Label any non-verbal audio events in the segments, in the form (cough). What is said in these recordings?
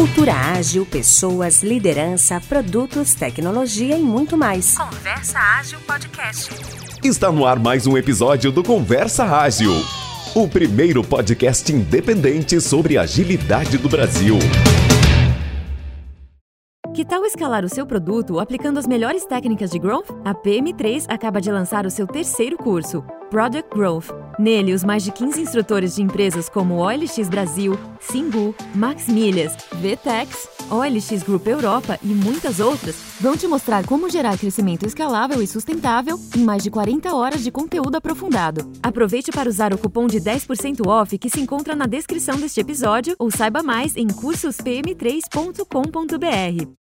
Cultura ágil, pessoas, liderança, produtos, tecnologia e muito mais. Conversa Ágil Podcast. Está no ar mais um episódio do Conversa Ágil, o primeiro podcast independente sobre agilidade do Brasil. Que tal escalar o seu produto aplicando as melhores técnicas de growth? A PM3 acaba de lançar o seu terceiro curso, Product Growth. Nele, os mais de 15 instrutores de empresas como OLX Brasil, Singu, Max Milhas, VTEX, OLX Group Europa e muitas outras vão te mostrar como gerar crescimento escalável e sustentável em mais de 40 horas de conteúdo aprofundado. Aproveite para usar o cupom de 10% off que se encontra na descrição deste episódio ou saiba mais em cursospm3.com.br.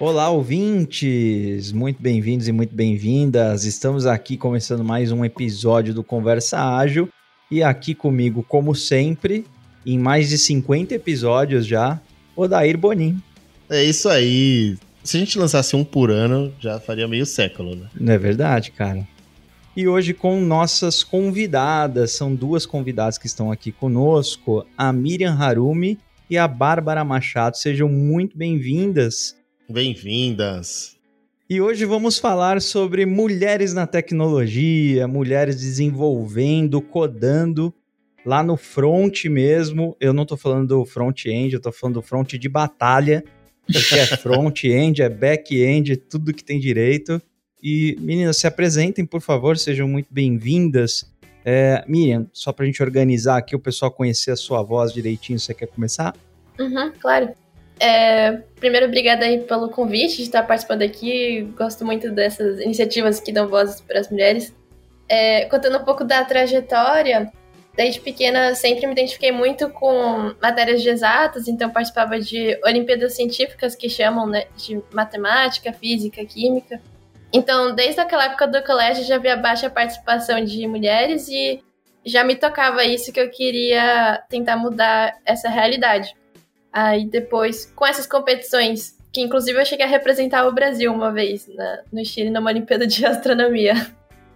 Olá, ouvintes! Muito bem-vindos e muito bem-vindas. Estamos aqui começando mais um episódio do Conversa Ágil e aqui comigo, como sempre, em mais de 50 episódios já, Odair Bonin. É isso aí. Se a gente lançasse um por ano, já faria meio século, né? Não é verdade, cara? E hoje com nossas convidadas, são duas convidadas que estão aqui conosco, a Miriam Harumi e a Bárbara Machado. Sejam muito bem-vindas. Bem-vindas. E hoje vamos falar sobre mulheres na tecnologia, mulheres desenvolvendo, codando lá no front mesmo. Eu não estou falando do front-end, eu estou falando do front de batalha, porque é (laughs) front-end, é back-end, tudo que tem direito. E meninas, se apresentem, por favor, sejam muito bem-vindas. É, Miriam, só para a gente organizar aqui, o pessoal conhecer a sua voz direitinho, você quer começar? Uhum, claro. É, primeiro, obrigada aí pelo convite de estar participando aqui. Gosto muito dessas iniciativas que dão voz para as mulheres. É, contando um pouco da trajetória, desde pequena sempre me identifiquei muito com matérias de exatas, então participava de Olimpíadas Científicas que chamam né, de matemática, física, química. Então, desde aquela época do colégio já havia baixa participação de mulheres e já me tocava isso que eu queria tentar mudar essa realidade. Aí depois, com essas competições, que inclusive eu cheguei a representar o Brasil uma vez na, no Chile numa Olimpíada de (laughs) Astronomia.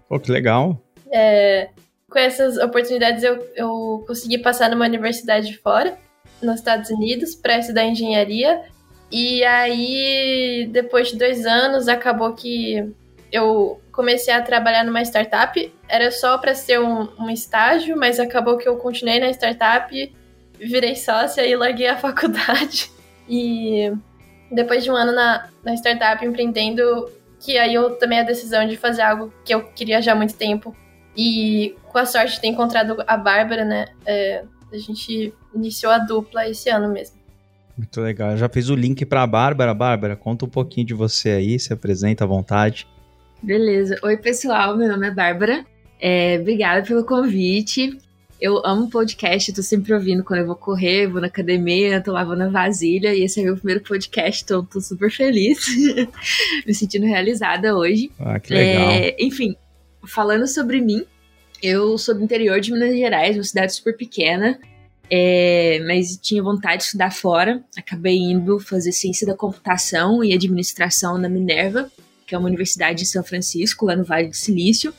Pô, que legal. É, com essas oportunidades eu, eu consegui passar numa universidade fora, nos Estados Unidos, para estudar engenharia. E aí, depois de dois anos, acabou que eu comecei a trabalhar numa startup. Era só para ser um, um estágio, mas acabou que eu continuei na startup virei sócia e larguei a (laughs) faculdade. E depois de um ano na, na startup empreendendo, que aí eu tomei a decisão de fazer algo que eu queria já há muito tempo. E com a sorte de ter encontrado a Bárbara, né? É, a gente iniciou a dupla esse ano mesmo. Muito legal. Eu já fiz o link para a Bárbara. Bárbara, conta um pouquinho de você aí, se apresenta à vontade. Beleza. Oi, pessoal. Meu nome é Bárbara. É, obrigada pelo convite. Eu amo podcast, tô sempre ouvindo quando eu vou correr, vou na academia, tô lavando a vasilha, e esse é meu primeiro podcast, então tô super feliz, (laughs) me sentindo realizada hoje. Ah, que legal. É, enfim, falando sobre mim, eu sou do interior de Minas Gerais, uma cidade super pequena, é, mas tinha vontade de estudar fora. Acabei indo fazer ciência da computação e administração na Minerva, que é uma universidade em São Francisco, lá no Vale do Silício.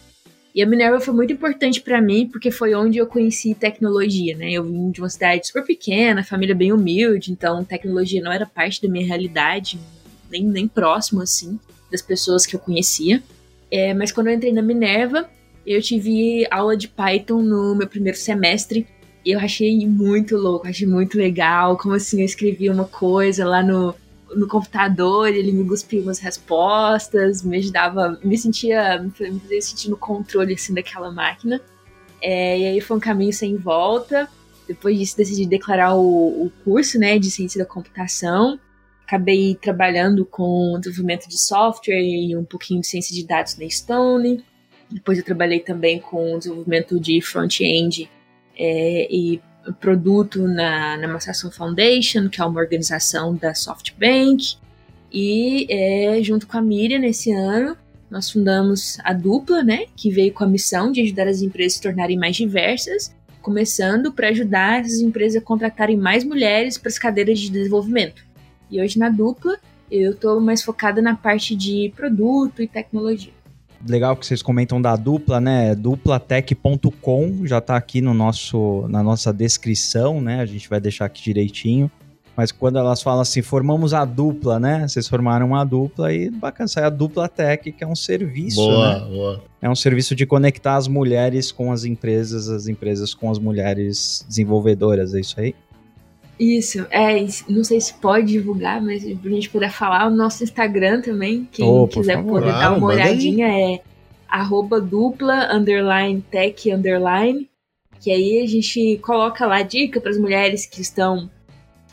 E a Minerva foi muito importante para mim, porque foi onde eu conheci tecnologia, né? Eu vim de uma cidade super pequena, família bem humilde, então tecnologia não era parte da minha realidade, nem, nem próximo, assim, das pessoas que eu conhecia. É, mas quando eu entrei na Minerva, eu tive aula de Python no meu primeiro semestre, e eu achei muito louco, achei muito legal, como assim eu escrevia uma coisa lá no, no computador, ele me cuspia umas respostas, me ajudava, me sentia, me fazia sentir no controle assim daquela máquina. É, e aí foi um caminho sem volta. Depois disso decidi declarar o, o curso, né, de ciência da computação. Acabei trabalhando com desenvolvimento de software e um pouquinho de ciência de dados na Stone. Depois eu trabalhei também com desenvolvimento de front-end é, e produto na, na Foundation, que é uma organização da SoftBank. E é, junto com a Miriam, nesse ano, nós fundamos a Dupla, né, que veio com a missão de ajudar as empresas a se tornarem mais diversas, começando para ajudar essas empresas a contratarem mais mulheres para as cadeiras de desenvolvimento. E hoje na Dupla, eu estou mais focada na parte de produto e tecnologia. Legal que vocês comentam da dupla, né? Duplatech.com já tá aqui no nosso, na nossa descrição, né? A gente vai deixar aqui direitinho. Mas quando elas falam assim, formamos a dupla, né? Vocês formaram uma dupla e bacana, sai a Dupla Tech, que é um serviço, Boa, né? boa. É um serviço de conectar as mulheres com as empresas, as empresas com as mulheres desenvolvedoras, é isso aí? Isso, é, não sei se pode divulgar, mas pra gente poder falar, o nosso Instagram também, quem Oh, por quiser favor. poder dar uma manda aí. olhadinha é arroba dupla, underline, tech, underline, que aí a gente coloca lá dica para as mulheres que estão...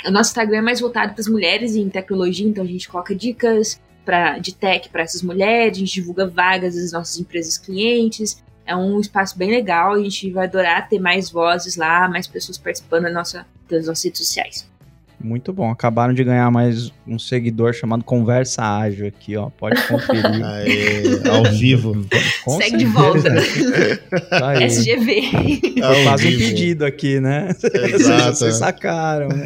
O nosso Instagram é mais voltado para as mulheres em tecnologia, então a gente coloca dicas pra, de tech para essas mulheres, a gente divulga vagas das nossas empresas clientes, é um espaço bem legal, a gente vai adorar ter mais vozes lá, mais pessoas participando da nossa, das nossas redes sociais. Muito bom. Acabaram de ganhar mais um seguidor chamado Conversa Ágil aqui, ó. Pode conferir. (laughs) Aê, ao vivo. Com Segue de certeza. volta. (laughs) Tá aí. SGV. Ao quase um pedido aqui, né? Exato. (laughs) Vocês sacaram, né?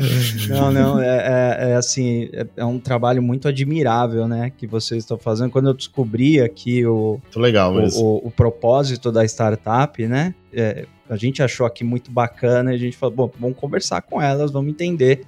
Não, não, é, é- é assim, é, é um trabalho muito admirável, né? Que vocês estão fazendo. Quando eu descobri aqui o, Muito legal o, o- o propósito da startup, né? É, a gente achou aqui muito bacana e a gente falou, bom, vamos conversar com elas, vamos entender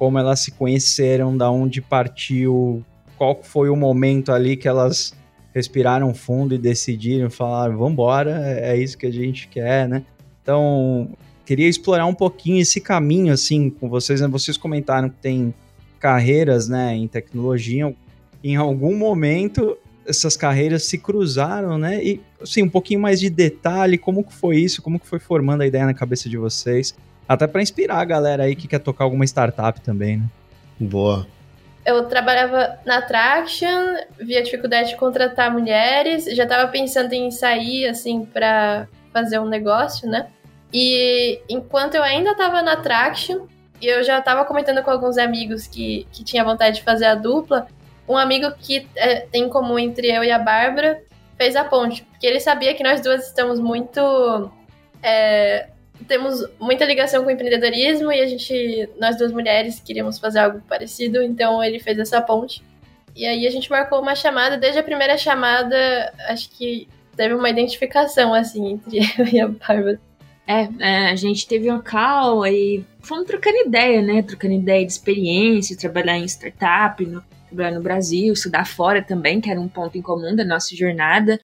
como elas se conheceram, da onde partiu, qual foi o momento ali que elas respiraram fundo e decidiram, falaram, vambora, é é isso que a gente quer, né? Então, queria explorar um pouquinho esse caminho, assim, com vocês, né? Vocês comentaram que tem carreiras, né, em tecnologia, em algum momento essas carreiras se cruzaram, né? E assim, um pouquinho mais de detalhe, como que foi isso, como que foi formando a ideia na cabeça de vocês, até para inspirar a galera aí que quer tocar alguma startup também, né? Boa. Eu trabalhava na Traction, via dificuldade de contratar mulheres, já tava pensando em sair, assim, pra fazer um negócio, né? E enquanto eu ainda tava na Traction, e eu já tava comentando com alguns amigos que, que tinha vontade de fazer a dupla, um amigo que é, tem em comum entre eu e a Bárbara fez a ponte, porque ele sabia que nós duas estamos muito. é, temos muita ligação com o empreendedorismo e a gente, nós duas mulheres, queríamos fazer algo parecido, então ele fez essa ponte. E aí a gente marcou uma chamada, desde a primeira chamada, acho que teve uma identificação, assim, entre (laughs) eu e a Bárbara. É, é, a gente teve uma call e fomos trocando ideia, né? Trocando ideia de experiência, trabalhar em startup, no, trabalhar no Brasil, estudar fora também, que era um ponto em comum da nossa jornada.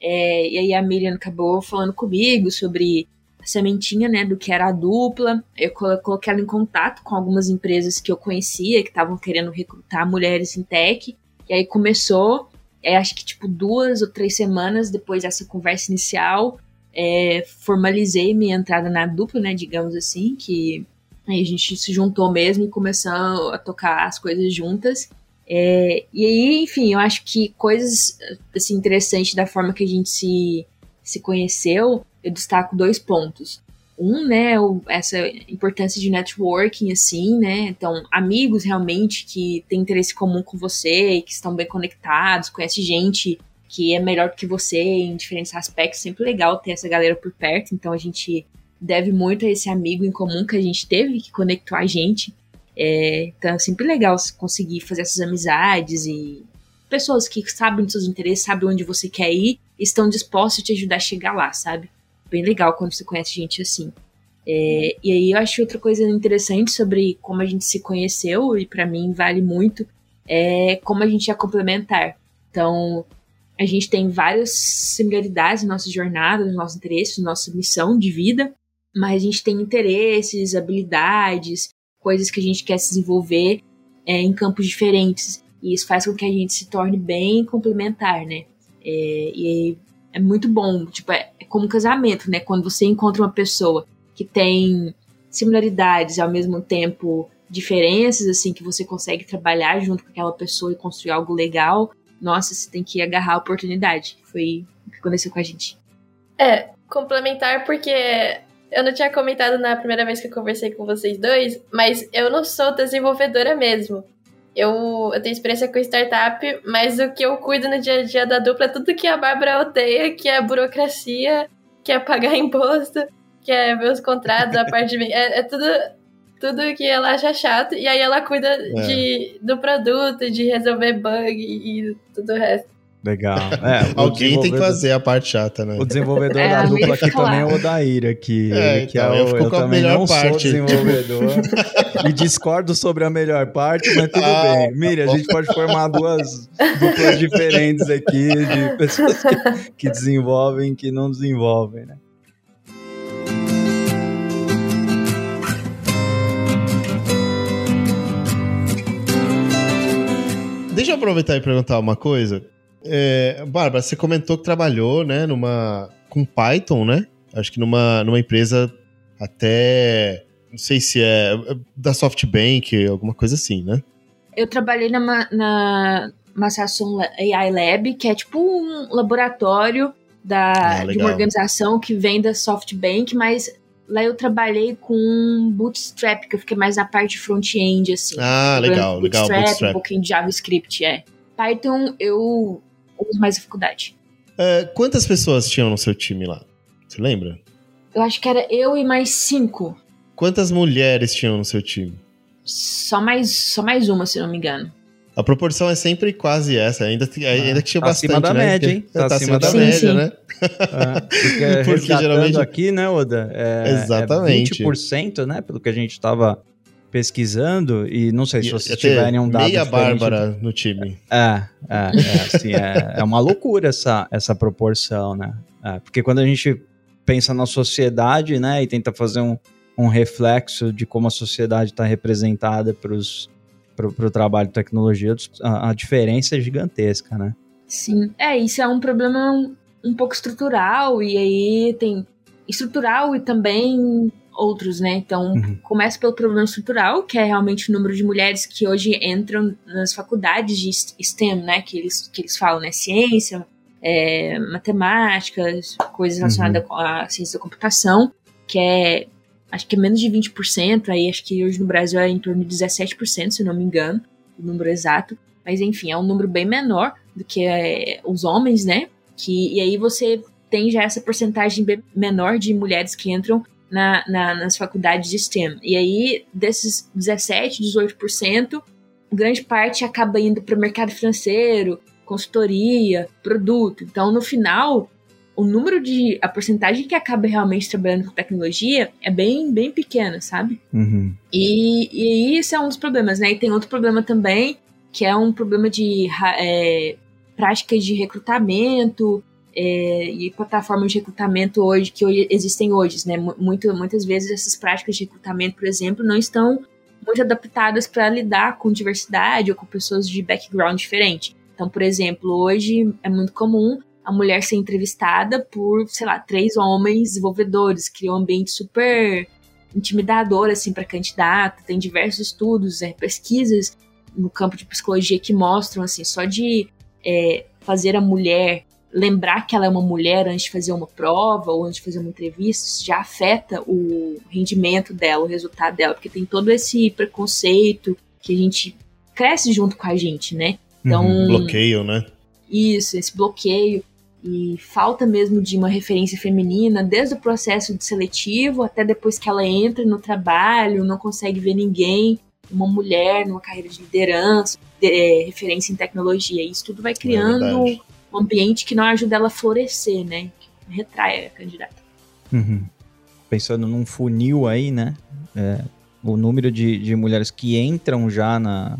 É, e aí a Miriam acabou falando comigo sobre sementinha, né, do que era a dupla. Eu colo- coloquei ela em contato com algumas empresas que eu conhecia, que estavam querendo recrutar mulheres em tech. E aí começou, é, acho que tipo duas ou três semanas depois dessa conversa inicial, é, formalizei minha entrada na dupla, né, digamos assim, que aí a gente se juntou mesmo e começou a tocar as coisas juntas. É, e aí, enfim, eu acho que coisas assim, interessantes da forma que a gente se, se conheceu, eu destaco dois pontos. Um, né, o- essa importância de networking, assim, né? Então, amigos realmente que têm interesse comum com você, e que estão bem conectados, conhece gente que é melhor que você em diferentes aspectos. Sempre legal ter essa galera por perto. Então, a gente deve muito a esse amigo em comum que a gente teve, que conectou a gente. É, então, é sempre legal se conseguir fazer essas amizades e pessoas que sabem dos seus interesses, sabem onde você quer ir, estão dispostas a te ajudar a chegar lá, sabe? Bem legal quando você conhece gente assim. É, e aí eu acho outra coisa interessante sobre como a gente se conheceu, e pra mim vale muito, é como a gente é complementar. Então, a gente tem várias similaridades na nossa jornada, nos nossos interesses, na nossa missão de vida, mas a gente tem interesses, habilidades, coisas que a gente quer se desenvolver é, em campos diferentes. E isso faz com que a gente se torne bem complementar, né? É, e é muito bom, tipo, é, é como um casamento, né? Quando você encontra uma pessoa que tem similaridades ao mesmo tempo diferenças, assim, que você consegue trabalhar junto com aquela pessoa e construir algo legal, nossa, você tem que agarrar a oportunidade. Foi o que aconteceu com a gente. É, complementar porque eu não tinha comentado na primeira vez que eu conversei com vocês dois, mas eu não sou desenvolvedora mesmo. Eu, eu tenho experiência com startup, mas o que eu cuido no dia a dia da dupla é tudo que a Bárbara odeia, que é burocracia, que é pagar (laughs) imposto, que é ver os contratos, a parte de... É, é tudo, tudo que ela acha chato, e aí ela cuida de, do produto, de resolver bug e tudo o resto. Legal. (laughs) É, Alguém tem que fazer a parte chata, né? O desenvolvedor É, da dupla aqui lá. também é o Odair aqui. É, que então, é eu o, fico eu com a também melhor não sou parte. desenvolvedor. (laughs) e discordo sobre a melhor parte, mas tudo Ah, bem. Miriam, a gente pode formar duas duplas diferentes aqui de (laughs) pessoas que, que desenvolvem e que não desenvolvem, né? Deixa eu aproveitar e perguntar uma coisa. É, Bárbara, você comentou que trabalhou, né, numa com Python, né? Acho que numa, numa empresa até não sei se é da SoftBank, alguma coisa assim, né? Eu trabalhei na, na Massação AI Lab, que é tipo um laboratório da, Ah, de uma organização que vem da SoftBank, mas lá eu trabalhei com Bootstrap, que eu fiquei mais na parte front-end, assim. Ah, legal, legal, Bootstrap, um Bootstrap. pouquinho de JavaScript, é. Python eu uso mais na faculdade. É, quantas pessoas tinham no seu time lá? Você lembra? Eu acho que era eu e mais cinco. Quantas mulheres tinham no seu time? Só mais, só mais uma, se não me engano. A proporção é sempre quase essa, ainda, ainda que tinha tá bastante, acima da né? média, hein? Porque- Tá Tá, acima acima da da média, média. né? É, porque, (laughs) Porque resgatando geralmente- aqui, né, Oda? É, Exatamente. É 20%, né? Pelo que a gente estava pesquisando, e não sei se vocês tiverem um dado Meia Bárbara no time. É, é, é, assim, é, é uma loucura essa, essa proporção, né? É, porque quando a gente pensa na sociedade, né, e tenta fazer um, um reflexo de como a sociedade está representada para o trabalho de tecnologia, a, a diferença é gigantesca, né? Sim. É, isso é um problema um, um pouco estrutural, e aí tem estrutural e também outros, né? Então, Uhum. começa pelo problema estrutural, que é realmente o número de mulheres que hoje entram nas faculdades de STEM, né? Que eles, que eles falam, né? Ciência, é, matemática, coisas relacionadas com a ciência da computação, que é, acho que é menos de 20%, aí acho que hoje no Brasil é em torno de 17%, se eu não me engano, o número exato. Mas enfim, é um número bem menor do que é, os homens, né? Que, e aí você tem já essa porcentagem bem menor de mulheres que entram na, na- nas faculdades de STEM. E aí, desses 17, 18%, grande parte acaba indo para o mercado financeiro, consultoria, produto. Então, no final, o número de. a porcentagem que acaba realmente trabalhando com tecnologia é bem, bem pequena, sabe? Uhum. E, e isso é um dos problemas, né? E tem outro problema também, que é um problema de é, práticas de recrutamento é, e plataformas de recrutamento hoje que hoje existem hoje, né? Mu- Muito, muitas vezes essas práticas de recrutamento, por exemplo, não estão muito adaptadas para lidar com diversidade ou com pessoas de background diferente. Então, por exemplo, hoje é muito comum a mulher ser entrevistada por, sei lá, três homens desenvolvedores, cria um ambiente super intimidador assim para candidato. Tem diversos estudos, é, pesquisas no campo de psicologia que mostram assim só de é, fazer a mulher lembrar que ela é uma mulher antes de fazer uma prova ou antes de fazer uma entrevista já afeta o rendimento dela, o resultado dela, porque tem todo esse preconceito que a gente cresce junto com a gente, né? Então, Uhum. Bloqueio, né? isso, esse bloqueio e falta mesmo de uma referência feminina, desde o processo de seletivo até depois que ela entra no trabalho, não consegue ver ninguém, uma mulher numa carreira de liderança, de- é, referência em tecnologia. Isso tudo vai criando verdade. Um ambiente que não ajuda ela a florescer, né? Que retrai a candidata. Uhum. Pensando num funil aí, né? É, o número de, de mulheres que entram já na,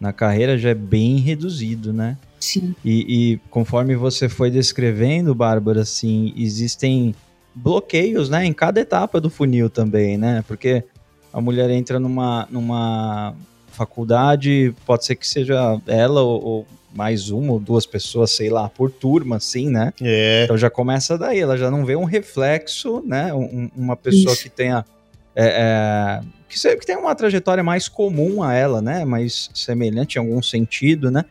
na carreira já é bem reduzido, né? Sim. E, e conforme você foi descrevendo, Bárbara, assim, existem bloqueios, né, em cada etapa do funil também, né? Porque a mulher entra numa, numa faculdade, pode ser que seja ela ou, ou mais uma ou duas pessoas, sei lá, por turma, assim, né? É. Então já começa daí, ela já não vê um reflexo, né? Um- uma pessoa Isso. que tenha. é, é, que, que tenha uma trajetória mais comum a ela, né? Mais semelhante em algum sentido, né?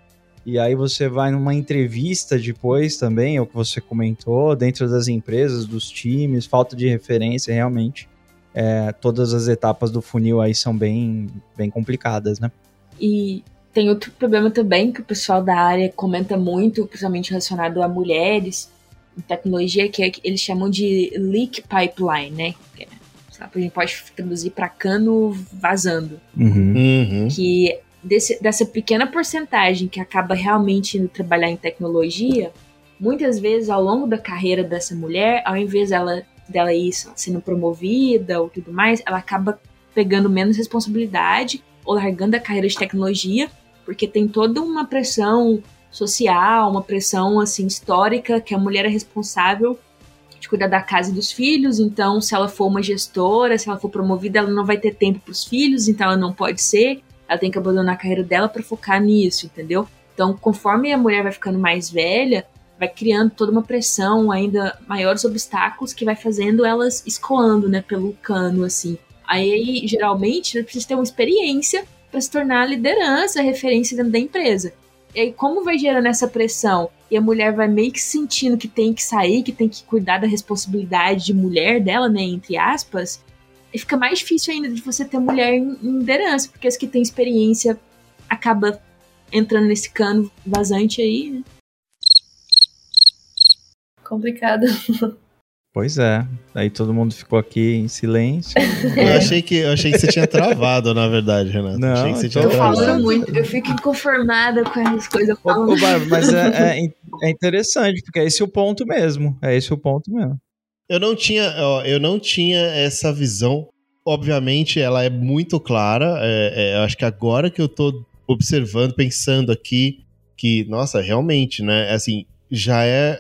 E aí você vai numa entrevista depois também, é o que você comentou, dentro das empresas, dos times, falta de referência, realmente. é, todas as etapas do funil aí são bem, bem complicadas, né? E tem outro problema também que o pessoal da área comenta muito, principalmente relacionado a mulheres em tecnologia, que é que eles chamam de leak pipeline, né? Que é, A gente pode traduzir para cano vazando. Uhum. Uhum. Que desse, dessa pequena porcentagem que acaba realmente indo trabalhar em tecnologia, muitas vezes ao longo da carreira dessa mulher, ao invés dela, dela ir sendo promovida ou tudo mais, ela acaba pegando menos responsabilidade ou largando a carreira de tecnologia, porque tem toda uma pressão social, uma pressão assim histórica que a mulher é responsável de cuidar da casa e dos filhos, então se ela for uma gestora, se ela for promovida, ela não vai ter tempo para os filhos, então ela não pode ser, ela tem que abandonar a carreira dela para focar nisso, entendeu? Então, conforme a mulher vai ficando mais velha, vai criando toda uma pressão, ainda maiores obstáculos que vai fazendo elas escoando, né, pelo cano, assim. Aí, geralmente, precisa ter uma experiência para se tornar liderança, referência dentro da empresa. E aí, como vai gerando essa pressão? E a mulher vai meio que sentindo que tem que sair, que tem que cuidar da responsabilidade de mulher dela, né, entre aspas, e fica mais difícil ainda de você ter mulher em liderança, porque as que têm experiência acaba entrando nesse cano vazante aí, né? complicado. (laughs) Pois é. Aí todo mundo ficou aqui em silêncio. (laughs) Eu achei que, eu achei que você tinha travado, na verdade, Renato. Não, achei que você tinha Eu travado. falo muito, eu fico inconformada com essas coisas. Ô, ô, Bárbara, mas é, é, é interessante, porque é esse o ponto mesmo. É esse o ponto mesmo. Eu não tinha, ó, eu não tinha essa visão. Obviamente, ela é muito clara. é, é, eu acho que agora que eu tô observando, pensando aqui, que, nossa, realmente, né? Assim, já é.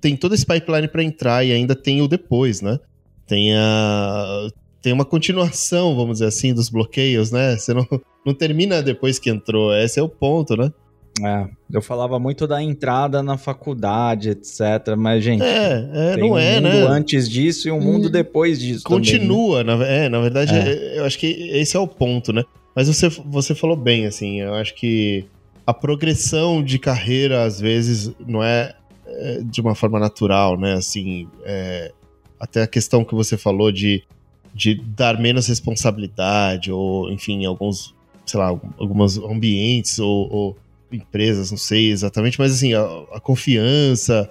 Tem todo esse pipeline para entrar e ainda tem o depois, né? Tem a. Tem uma continuação, vamos dizer assim, dos bloqueios, né? Você não, não termina depois que entrou. Esse é o ponto, né? É, eu falava muito da entrada na faculdade, etc. Mas, gente, É, é tem não um é, mundo né? antes disso e um mundo Hum. depois disso. também, né? Continua, na, é, na verdade, é, eu acho que esse é o ponto, né? Mas você, você falou bem, assim, eu acho que a progressão de carreira, às vezes, não é, é, de uma forma natural, né? Assim, é, até a questão que você falou de, de dar menos responsabilidade, ou, enfim, alguns, sei lá, alguns ambientes ou, ou empresas, não sei exatamente, mas assim, a, a confiança,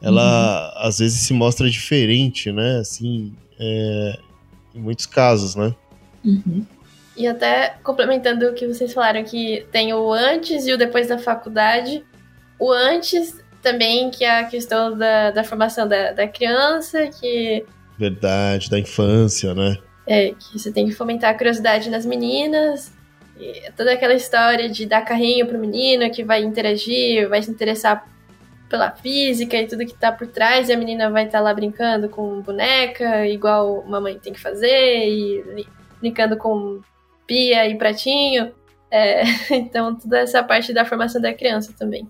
ela às vezes se mostra diferente, né? Assim, é, em muitos casos, né? Uhum. E até complementando o que vocês falaram, que tem o antes e o depois da faculdade. O antes também, que a questão da, da formação da, da criança, que, Verdade, da infância, né? é, que você tem que fomentar a curiosidade nas meninas. E toda aquela história de dar carrinho pro menino que vai interagir, vai se interessar pela física e tudo que tá por trás, e a menina vai estar lá brincando com boneca, igual mamãe tem que fazer, e brincando com pia e pratinho. É, (laughs) então, toda essa parte da formação da criança também.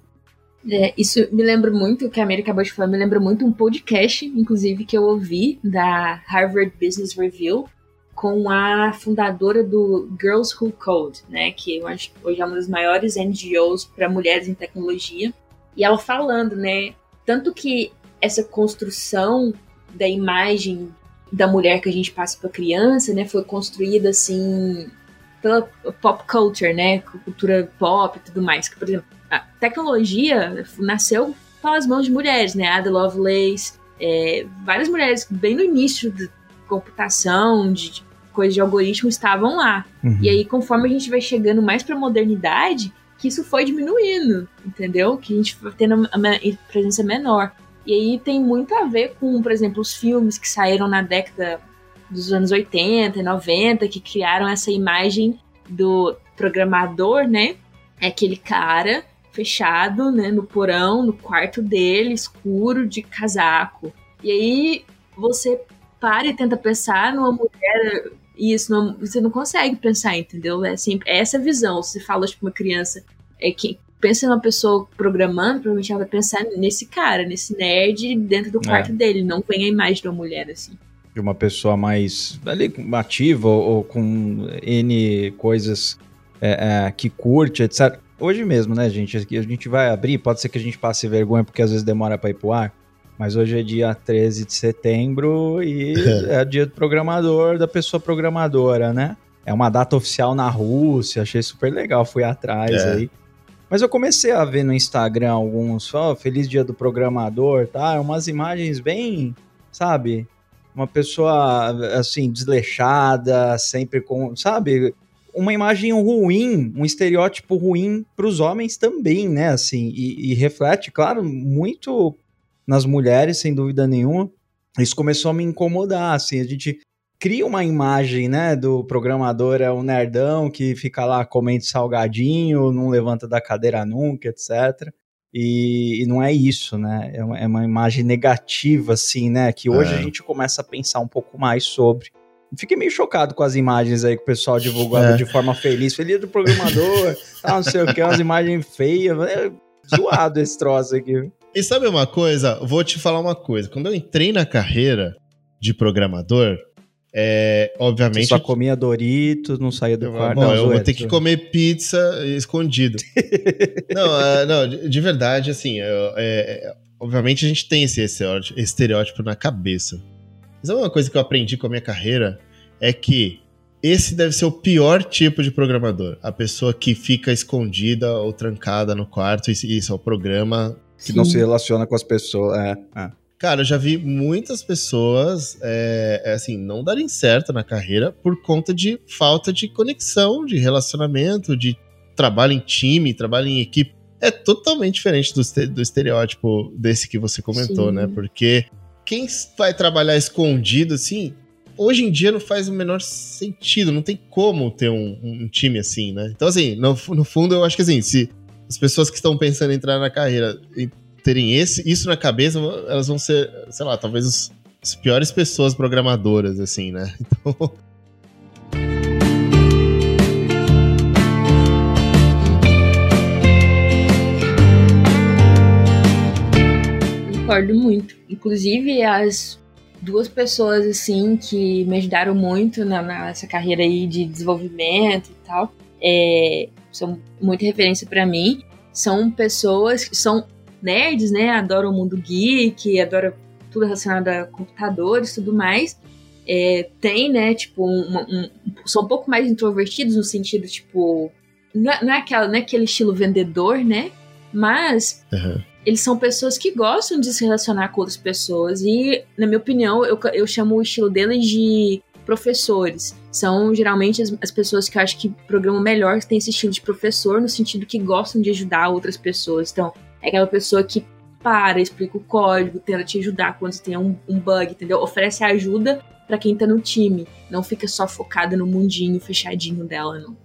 É, isso me lembra muito, o que a Mary acabou de falar, me lembra muito um podcast, inclusive, que eu ouvi da Harvard Business Review com a fundadora do Girls Who Code, né, que hoje é uma das maiores NGOs para mulheres em tecnologia, e ela falando, né, tanto que essa construção da imagem da mulher que a gente passa para criança, né, foi construída assim pela pop culture, né, cultura pop e tudo mais, que por exemplo a tecnologia nasceu pelas mãos de mulheres, né? Ada Lovelace, é, várias mulheres bem no início de computação, de, de coisa de algoritmo estavam lá. Uhum. E aí, conforme a gente vai chegando mais pra modernidade, que isso foi diminuindo, entendeu? Que a gente foi tendo uma presença menor. E aí tem muito a ver com, por exemplo, os filmes que saíram na década dos anos 80 e 90, que criaram essa imagem do programador, né? É aquele cara fechado, né, no porão, no quarto dele, escuro, de casaco. E aí você para e tenta pensar numa mulher isso, não, você não consegue pensar, entendeu? É sempre é essa visão. Se fala tipo uma criança é que pensa numa pessoa programando, provavelmente ela vai pensar nesse cara, nesse nerd dentro do quarto É. dele, não vem a imagem de uma mulher assim. De uma pessoa mais ali, ativa ou, ou com N coisas é, é, que curte, etc. Hoje mesmo, né, gente? A gente vai abrir, pode ser que a gente passe vergonha porque às vezes demora para ir pro ar, mas hoje é dia 13 de setembro e (laughs) é dia do programador, da pessoa programadora, né? É uma data oficial na Rússia, achei super legal, fui atrás É. aí. Mas eu comecei a ver no Instagram alguns, ó, feliz dia do programador, tá? Umas imagens bem, sabe? Uma pessoa, assim, desleixada, sempre com, sabe? uma imagem ruim, um estereótipo ruim para os homens também, né? Assim, e, e, reflete, claro, muito nas mulheres, sem dúvida nenhuma. Isso começou a me incomodar, assim, a gente cria uma imagem, né, do programador é um nerdão que fica lá comendo salgadinho, não levanta da cadeira nunca, etc. E, e não é isso, né? É uma, é uma, imagem negativa, assim, né? Que hoje é. a gente começa a pensar um pouco mais sobre. Fiquei meio chocado com as imagens aí que o pessoal divulgando é. de forma feliz. Feliz do programador, (laughs) tá, não sei o que, umas imagens feias. É zoado esse troço aqui. E sabe uma coisa? Vou te falar uma coisa. Quando eu entrei na carreira de programador, é, obviamente. Você só comia Doritos, não saía do eu, quarto. Bom, não, eu vou ter que comer pizza escondido. (laughs) não, é, não, de, de, verdade, assim, é, é, obviamente a gente tem esse estereótipo na cabeça. Mas uma coisa que eu aprendi com a minha carreira é que esse deve ser o pior tipo de programador. A pessoa que fica escondida ou trancada no quarto e isso é o programa. Que Sim. não se relaciona com as pessoas. É, é. Cara, eu já vi muitas pessoas, é, é, assim, não darem certo na carreira por conta de falta de conexão, de relacionamento, de trabalho em time, trabalho em equipe. É totalmente diferente do, do estereótipo desse que você comentou, né? Sim. né? Porque quem vai trabalhar escondido, assim, hoje em dia não faz o menor sentido, não tem como ter um, um time assim, né? Então, assim, no, no, fundo, eu acho que assim, se as pessoas que estão pensando em entrar na carreira terem esse, isso na cabeça, elas vão ser, sei lá, talvez os, as piores pessoas programadoras, assim, né? (laughs) Então. concordo muito. Inclusive, as duas pessoas, assim, que me ajudaram muito na, nessa carreira aí de desenvolvimento e tal, é, são muita referência para mim. São pessoas que são nerds, né? Adoram o mundo geek, adoram tudo relacionado a computadores e tudo mais. É, tem, né, tipo, um, um, são um pouco mais introvertidos no sentido, tipo, não é, não é, aquela, não é aquele estilo vendedor, né? Mas uhum eles são pessoas que gostam de se relacionar com outras pessoas e, na minha opinião, eu, eu chamo o estilo deles de professores. São geralmente as, as pessoas que eu acho que programam melhor, que têm esse estilo de professor, no sentido que gostam de ajudar outras pessoas. Então, é aquela pessoa que para, explica o código, tenta te ajudar quando você tem um, um bug, entendeu? Oferece ajuda para quem tá no time. Não fica só focada no mundinho fechadinho dela, não.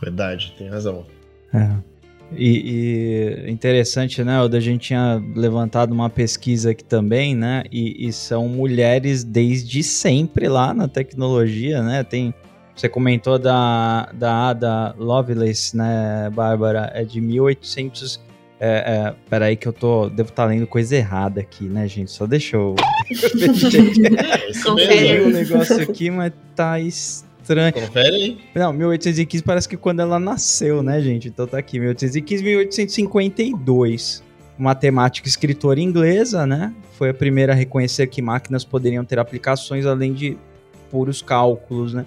Verdade, tem razão. É. E, e, interessante, né? O da gente tinha levantado uma pesquisa aqui também, né? E, e, são mulheres desde sempre lá na tecnologia, né? Tem, você comentou da, da Ada Lovelace, né, Bárbara? É de 1800. É, é, peraí que eu tô. Devo estar tá lendo coisa errada aqui, né, gente? Só deixa eu. (laughs) Confere o negócio aqui, mas tá estranho. Confere aí. Não, 1815 parece que quando ela nasceu, né, gente? Então tá aqui, 1815, 1852. Matemática e escritora inglesa, né? Foi a primeira a reconhecer que máquinas poderiam ter aplicações além de puros cálculos, né?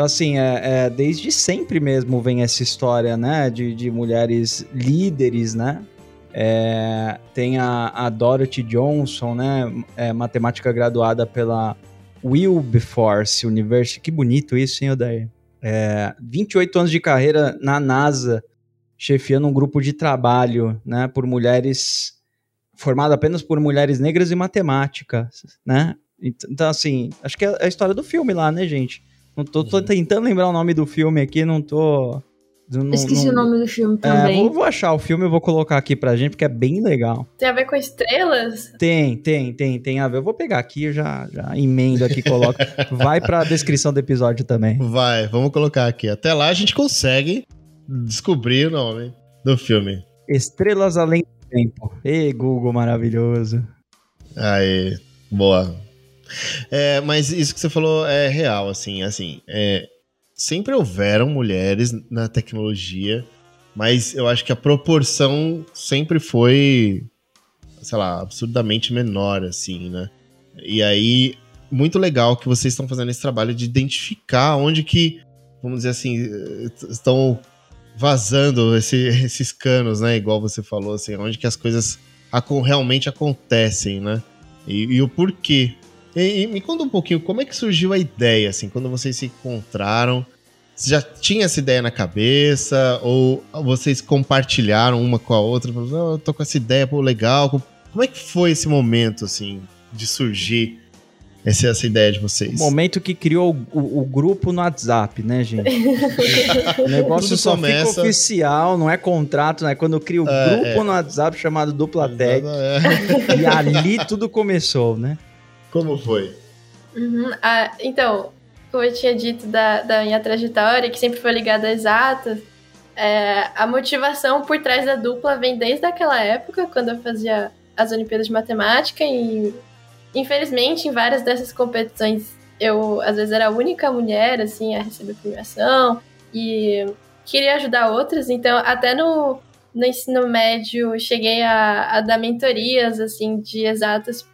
Então, assim, é, é, desde sempre mesmo vem essa história, né? De, de mulheres líderes, né? É, tem a, a, Dorothy Johnson, né? É, matemática graduada pela Wilberforce University. Que bonito isso, hein, Odair? É, 28 anos de carreira na NASA, chefiando um grupo de trabalho, né, por mulheres formado apenas por mulheres negras e matemática, né? Então, assim, acho que é a história do filme lá, né, gente? Não tô, tô tentando lembrar o nome do filme aqui, não tô não, Esqueci não... o nome do filme também. É, vou, vou, achar o filme, eu vou colocar aqui pra gente, porque é bem legal. Tem a ver com estrelas? Tem, tem, tem, tem a ver. Eu vou pegar aqui, eu já, já emendo aqui, coloco. (laughs) Vai pra descrição do episódio também. Vai, vamos colocar aqui. Até lá a gente consegue descobrir o nome do filme. Estrelas Além do Tempo. Ei, Google maravilhoso. Aí, boa. É, mas isso que você falou é real, assim, assim, é, sempre houveram mulheres na tecnologia, mas eu acho que a proporção sempre foi, sei lá, absurdamente menor, assim, né? E aí, muito legal que vocês estão fazendo esse trabalho de identificar onde que, vamos dizer assim, estão vazando esse, (laughs) esses canos, né? Igual você falou, assim, onde que as coisas realmente acontecem, né? E, e o porquê e, e, me conta um pouquinho, como é que surgiu a ideia, assim, quando vocês se encontraram? Você já tinha essa ideia na cabeça? Ou vocês compartilharam uma com a outra? Falaram, oh, eu tô com essa ideia, pô, legal. Como é que foi esse momento, assim, de surgir essa, essa ideia de vocês? Momento que criou o, o, o grupo no WhatsApp, né, gente? (laughs) o negócio Tudo só começa... fica oficial, não é contrato, né? Quando eu crio um é, grupo é. no WhatsApp chamado Dupla Tech. É. E ali tudo começou, né? Como foi? Uhum, ah, então, como eu tinha dito da, da minha trajetória, que sempre foi ligada a exatas, é, a motivação por trás da dupla vem desde aquela época, quando eu fazia as Olimpíadas de Matemática e, infelizmente, em várias dessas competições, eu, às vezes, era a única mulher, assim, a receber premiação e queria ajudar outras, então, até no, no ensino médio, cheguei a, a dar mentorias, assim, de exatas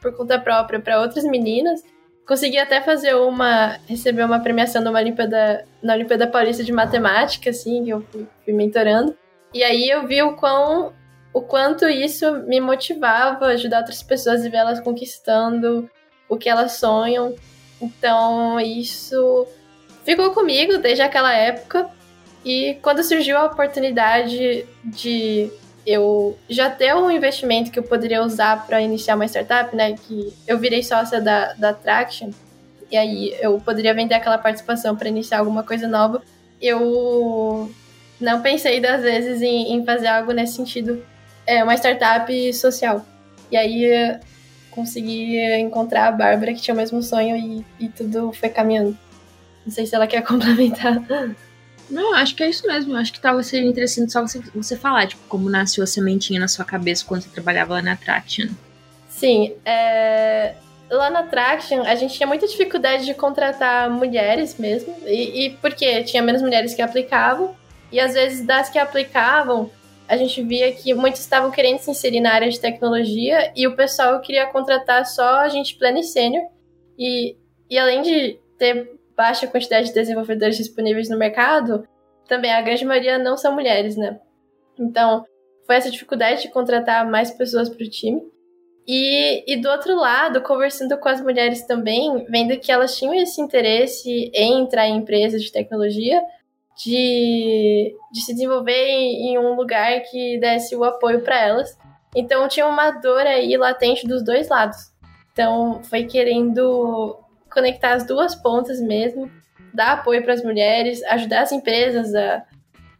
por conta própria para outras meninas, Consegui até fazer uma. receber uma premiação numa Olimpíada, na Olimpíada Paulista de Matemática, assim, que eu fui, fui mentorando. E aí eu vi o quão. o quanto isso me motivava a ajudar outras pessoas e ver elas conquistando o que elas sonham. Então isso ficou comigo desde aquela época. E quando surgiu a oportunidade de eu já ter um investimento que eu poderia usar para iniciar uma startup, né? Que eu virei sócia da, da Traction, e aí eu poderia vender aquela participação para iniciar alguma coisa nova. Eu não pensei das vezes em, em fazer algo nesse sentido, é uma startup social. E aí consegui encontrar a Bárbara que tinha o mesmo sonho e, e tudo foi caminhando. Não sei se ela quer (laughs) complementar. Não, acho que é isso mesmo. Acho que talvez seja interessante só você, você falar, tipo, como nasceu a sementinha na sua cabeça quando você trabalhava lá na Traction. Sim, é... lá na Traction a gente tinha muita dificuldade de contratar mulheres mesmo. E, e porque tinha menos mulheres que aplicavam. E às vezes das que aplicavam, a gente via que muitos estavam querendo se inserir na área de tecnologia e o pessoal queria contratar só a gente plena e sênior. E, e além de ter baixa quantidade de desenvolvedores disponíveis no mercado, também a grande maioria não são mulheres, né? Então, foi essa dificuldade de contratar mais pessoas para o time. E, e do outro lado, conversando com as mulheres também, vendo que elas tinham esse interesse em entrar em empresas de tecnologia, de, de se desenvolver em, em um lugar que desse o apoio para elas. Então tinha uma dor aí latente dos dois lados. Então foi querendo conectar as duas pontas mesmo, dar apoio para as mulheres, ajudar as empresas a,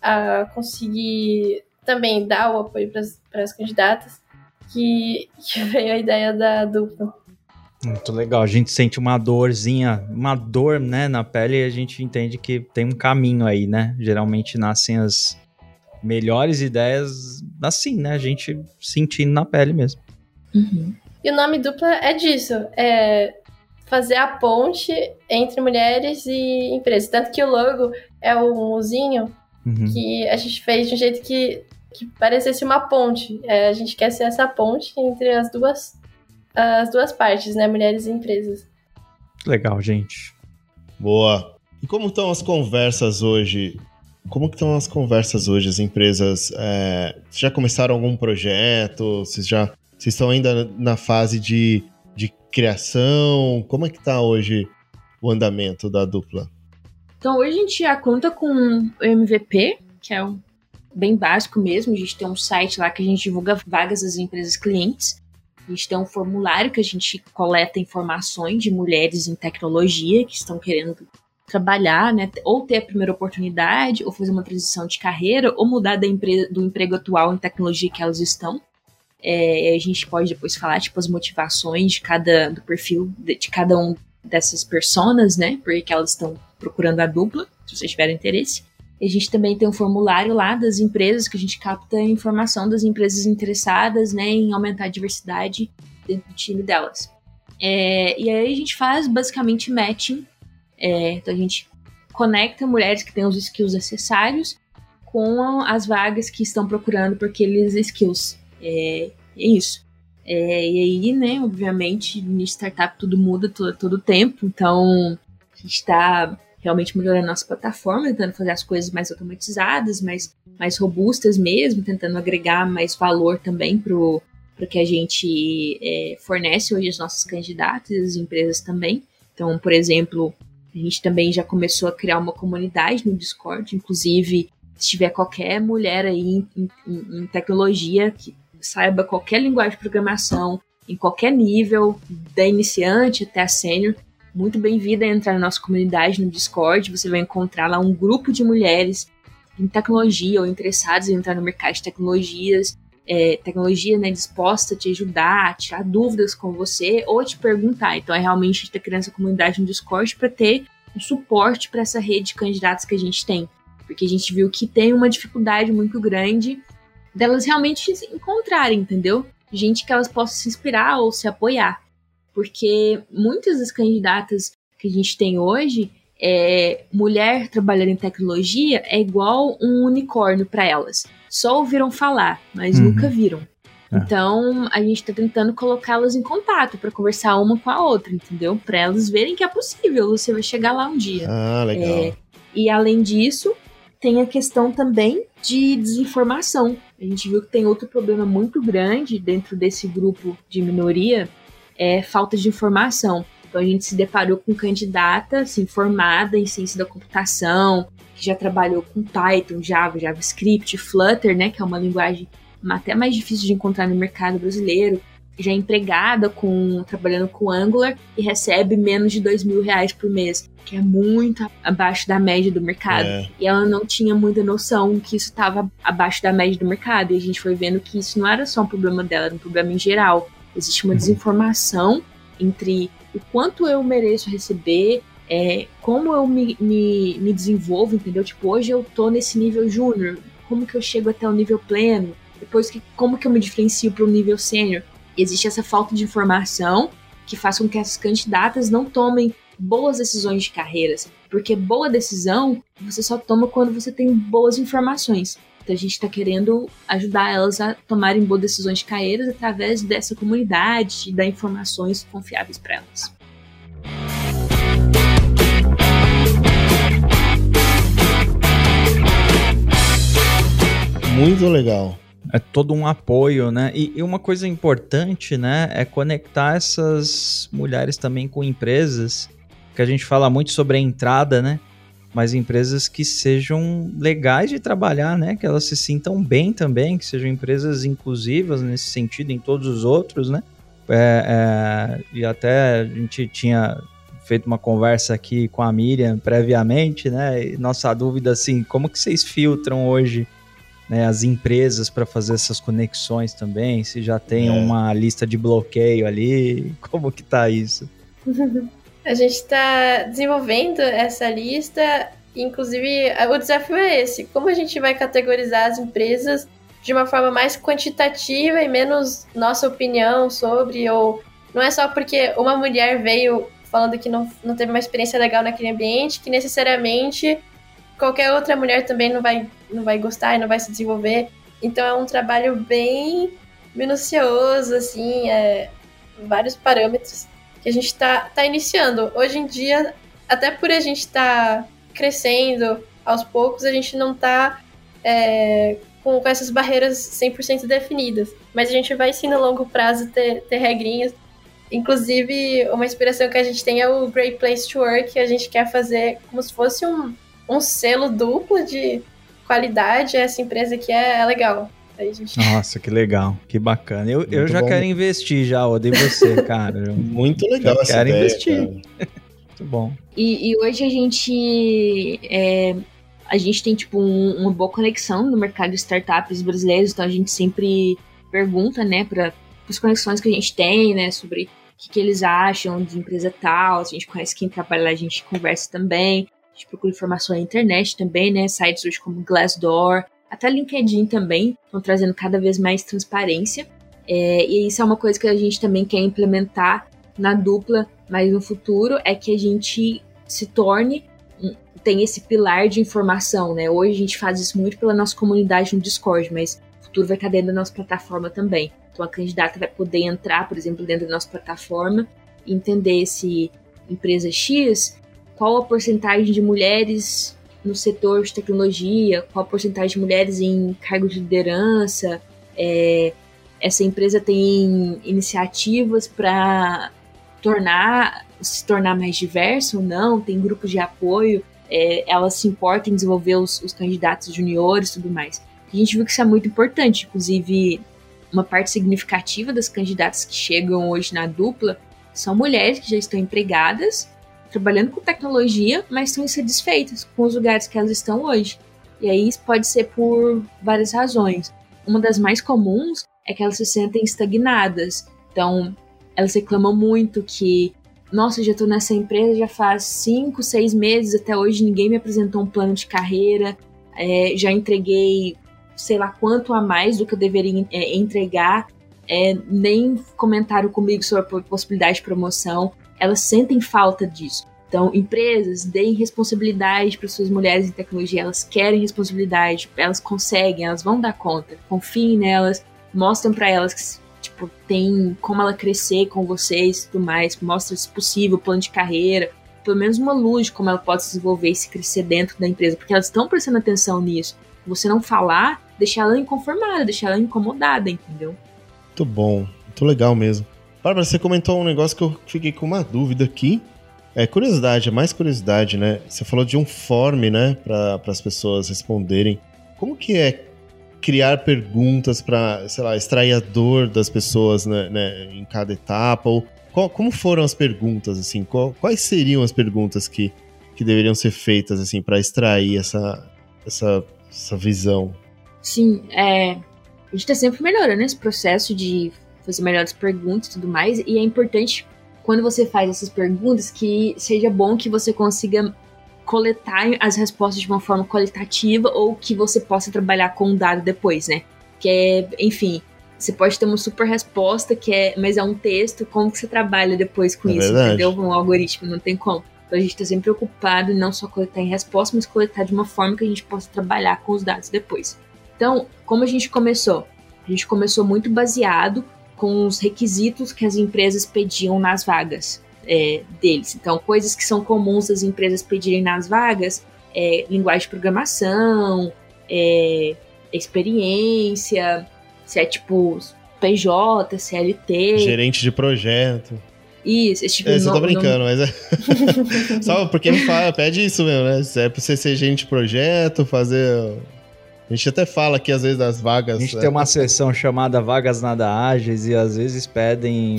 a conseguir também dar o apoio para as candidatas, que, que (laughs) veio a ideia da dupla. Muito legal. A gente sente uma dorzinha, uma dor, né, na pele e a gente entende que tem um caminho aí, né? Geralmente nascem as melhores ideias assim, né? A gente sentindo na pele mesmo. Uhum. E o nome dupla é disso. É fazer a ponte entre mulheres e empresas. Tanto que o logo é um usinho uhum. que a gente fez de um jeito que, que parecesse uma ponte. É, a gente quer ser essa ponte entre as duas, as duas partes, né? Mulheres e empresas. Legal, gente. Boa. E como estão as conversas hoje? Como estão as conversas hoje? As empresas é, já começaram algum projeto? Vocês já vocês estão ainda na fase de criação? Como é que tá hoje o andamento da dupla? Então hoje a gente já conta com o MVP, que é um bem básico mesmo. A gente tem um site lá que a gente divulga vagas das empresas clientes. A gente tem um formulário que a gente coleta informações de mulheres em tecnologia que estão querendo trabalhar, né, ou ter a primeira oportunidade, ou fazer uma transição de carreira, ou mudar da do emprego atual em tecnologia que elas estão. É, a gente pode depois falar, tipo, as motivações de cada, do perfil de, de cada um dessas personas, né? Porque elas estão procurando a dupla, se vocês tiverem interesse. E a gente também tem um formulário lá das empresas que a gente capta informação das empresas interessadas, né, em aumentar a diversidade dentro do time delas. É, e aí a gente faz basicamente matching. É, então a gente conecta mulheres que têm os skills necessários com as vagas que estão procurando por aqueles skills. É, é isso. É, e aí, né, obviamente, no startup tudo muda todo, todo tempo, então a gente está realmente melhorando nossa plataforma, tentando fazer as coisas mais automatizadas, mais, mais robustas mesmo, tentando agregar mais valor também para o que a gente é, fornece hoje aos nossos candidatos e as empresas também. Então, por exemplo, a A gente também já começou a criar uma comunidade no Discord, inclusive se tiver qualquer mulher aí em, em, em tecnologia que saiba qualquer linguagem de programação, em qualquer nível, da iniciante até a sênior, muito bem-vinda a entrar na nossa comunidade no Discord. Você vai encontrar lá um grupo de mulheres em tecnologia ou interessadas em entrar no mercado de tecnologias, é, tecnologia né, disposta a te ajudar, a tirar dúvidas com você ou te perguntar. Então, é realmente estar criando essa comunidade no Discord para ter um suporte para essa rede de candidatos que a gente tem. Porque a gente viu que tem uma dificuldade muito grande delas realmente se encontrarem, entendeu? Gente que elas possam se inspirar ou se apoiar. Porque muitas das candidatas que a gente tem hoje, é, mulher trabalhando em tecnologia é igual um unicórnio para elas. Só ouviram falar, mas uhum. nunca viram. É. Então, a gente está tentando colocá-las em contato para conversar uma com a outra, entendeu? Para elas verem que é possível, você vai chegar lá um dia. Ah, legal. É, e além disso, tem a questão também de desinformação. A gente viu que tem outro problema muito grande dentro desse grupo de minoria, é falta de informação. Então a gente se deparou com candidata assim, formada em ciência da computação, que já trabalhou com Python, Java, JavaScript, Flutter, né, que é uma linguagem até mais difícil de encontrar no mercado brasileiro, já é empregada com trabalhando com Angular e recebe menos de dois mil reais por mês, que é muito abaixo da média do mercado. É. E ela não tinha muita noção que isso estava abaixo da média do mercado. E a gente foi vendo que isso não era só um problema dela, era um problema em geral. Existe uma uhum. desinformação entre o quanto eu mereço receber, é, como eu me, me, me desenvolvo, entendeu? Tipo, hoje eu tô nesse nível júnior, como que eu chego até o nível pleno? Depois, que, como que eu me diferencio para o nível sênior? Existe essa falta de informação que faz com que essas candidatas não tomem boas decisões de carreiras, porque boa decisão você só toma quando você tem boas informações. Então a gente está querendo ajudar elas a tomarem boas decisões de carreiras através dessa comunidade e dar informações confiáveis para elas. Muito legal. É todo um apoio, né? E, e, uma coisa importante, né, é conectar essas mulheres também com empresas, que a gente fala muito sobre a entrada, né? mas empresas que sejam legais de trabalhar, né? Que elas se sintam bem também, que sejam empresas inclusivas nesse sentido, em todos os outros, né? É, é, e até a gente tinha feito uma conversa aqui com a Miriam previamente, né? E nossa dúvida assim, como que vocês filtram hoje né, as empresas para fazer essas conexões também? Se já tem é. uma lista de bloqueio ali, (laughs) como que tá isso? A gente está desenvolvendo essa lista, inclusive o desafio é esse: como a gente vai categorizar as empresas de uma forma mais quantitativa e menos nossa opinião sobre, ou não é só porque uma mulher veio falando que não, não teve uma experiência legal naquele ambiente, que necessariamente qualquer outra mulher também não vai, não vai gostar e não vai se desenvolver. Então é um trabalho bem minucioso, assim, é, vários parâmetros que a gente está tá iniciando. Hoje em dia, até por a gente estar tá crescendo aos poucos, a gente não está é, com, com, essas barreiras 100% definidas. Mas a gente vai sim no longo prazo ter, ter regrinhas. Inclusive, uma inspiração que a gente tem é o Great Place to Work, que a gente quer fazer como se fosse um, um selo duplo de qualidade. Essa empresa aqui é, é legal. Gente... (laughs) Nossa, que legal, que bacana. Eu, eu já bom. quero investir, já odeio você, (laughs) cara. Muito legal já essa quero ideia, investir. Muito bom. E, e, hoje a gente é, a gente tem tipo um, uma boa conexão no mercado de startups brasileiros, então a gente sempre pergunta, né, para as conexões que a gente tem, né, sobre o que, que, eles acham de empresa tal, se a gente conhece quem trabalha lá, a gente conversa também, a gente procura informação na internet também, né, sites hoje como Glassdoor, até LinkedIn também estão trazendo cada vez mais transparência. É, e isso é uma coisa que a gente também quer implementar na dupla, mas no futuro é que a gente se torne tem esse pilar de informação, né? Hoje a gente faz isso muito pela nossa comunidade no Discord, mas no futuro vai estar dentro da nossa plataforma também. Então a candidata vai poder entrar, por exemplo, dentro da nossa plataforma e entender se empresa X, qual a porcentagem de mulheres no setor de tecnologia, qual a porcentagem de mulheres em cargo de liderança. É, essa empresa tem iniciativas para tornar se tornar mais diverso ou não, tem grupos de apoio, é, ela se importa em desenvolver os, os candidatos juniores e tudo mais. A gente viu que isso é muito importante, inclusive uma parte significativa das candidatas que chegam hoje na dupla são mulheres que já estão empregadas, trabalhando com tecnologia, mas estão insatisfeitas com os lugares que elas estão hoje. E aí isso pode ser por várias razões. Uma das mais comuns é que elas se sentem estagnadas. Então, elas reclamam muito que, nossa, já estou nessa empresa já faz cinco, seis meses, até hoje ninguém me apresentou um plano de carreira, é, já entreguei sei lá quanto a mais do que eu deveria é, entregar, é, nem comentaram comigo sobre a possibilidade de promoção. Elas sentem falta disso. Então, empresas deem responsabilidade para suas mulheres em tecnologia, elas querem responsabilidade, elas conseguem, elas vão dar conta. Confiem nelas, mostram para elas que tipo, tem como ela crescer com vocês e tudo mais, mostra se possível, plano de carreira, pelo menos uma luz de como ela pode se desenvolver e se crescer dentro da empresa, porque elas estão prestando atenção nisso. Você não falar, deixar ela inconformada, deixar ela incomodada, entendeu? Muito bom, muito legal mesmo. Bárbara, você comentou um negócio que eu fiquei com uma dúvida aqui. É curiosidade, é mais curiosidade, né? Você falou de um form, né, para as pessoas responderem. Como que é criar perguntas para, sei lá, extrair a dor das pessoas né, né, em cada etapa? Ou qual, como foram as perguntas, assim? Qual, quais seriam as perguntas que, que deveriam ser feitas, assim, para extrair essa, essa, essa visão? Sim, é, a gente tá sempre melhorando esse processo de fazer melhores perguntas e tudo mais, e é importante quando você faz essas perguntas que seja bom que você consiga coletar as respostas de uma forma qualitativa ou que você possa trabalhar com um dado depois, né? Que é, enfim, você pode ter uma super resposta que é, mas é um texto, como que você trabalha depois com é isso, verdade. entendeu? Um algoritmo, não tem como. Então a gente está sempre preocupado em não só coletar em resposta, mas coletar de uma forma que a gente possa trabalhar com os dados depois. Então, como a gente começou? A gente começou muito baseado com os requisitos que as empresas pediam nas vagas é, deles. Então, coisas que são comuns as empresas pedirem nas vagas é linguagem de programação, é, experiência, se é tipo PJ, CLT. Gerente de projeto. Isso, esse tipo é, Você tá brincando, mas é. (laughs) Só porque me fala, pede isso mesmo, né? Se é pra você ser gerente de projeto, fazer a gente até fala aqui, às vezes, das vagas. A gente né? tem uma sessão chamada Vagas Nada Ágeis e às vezes pedem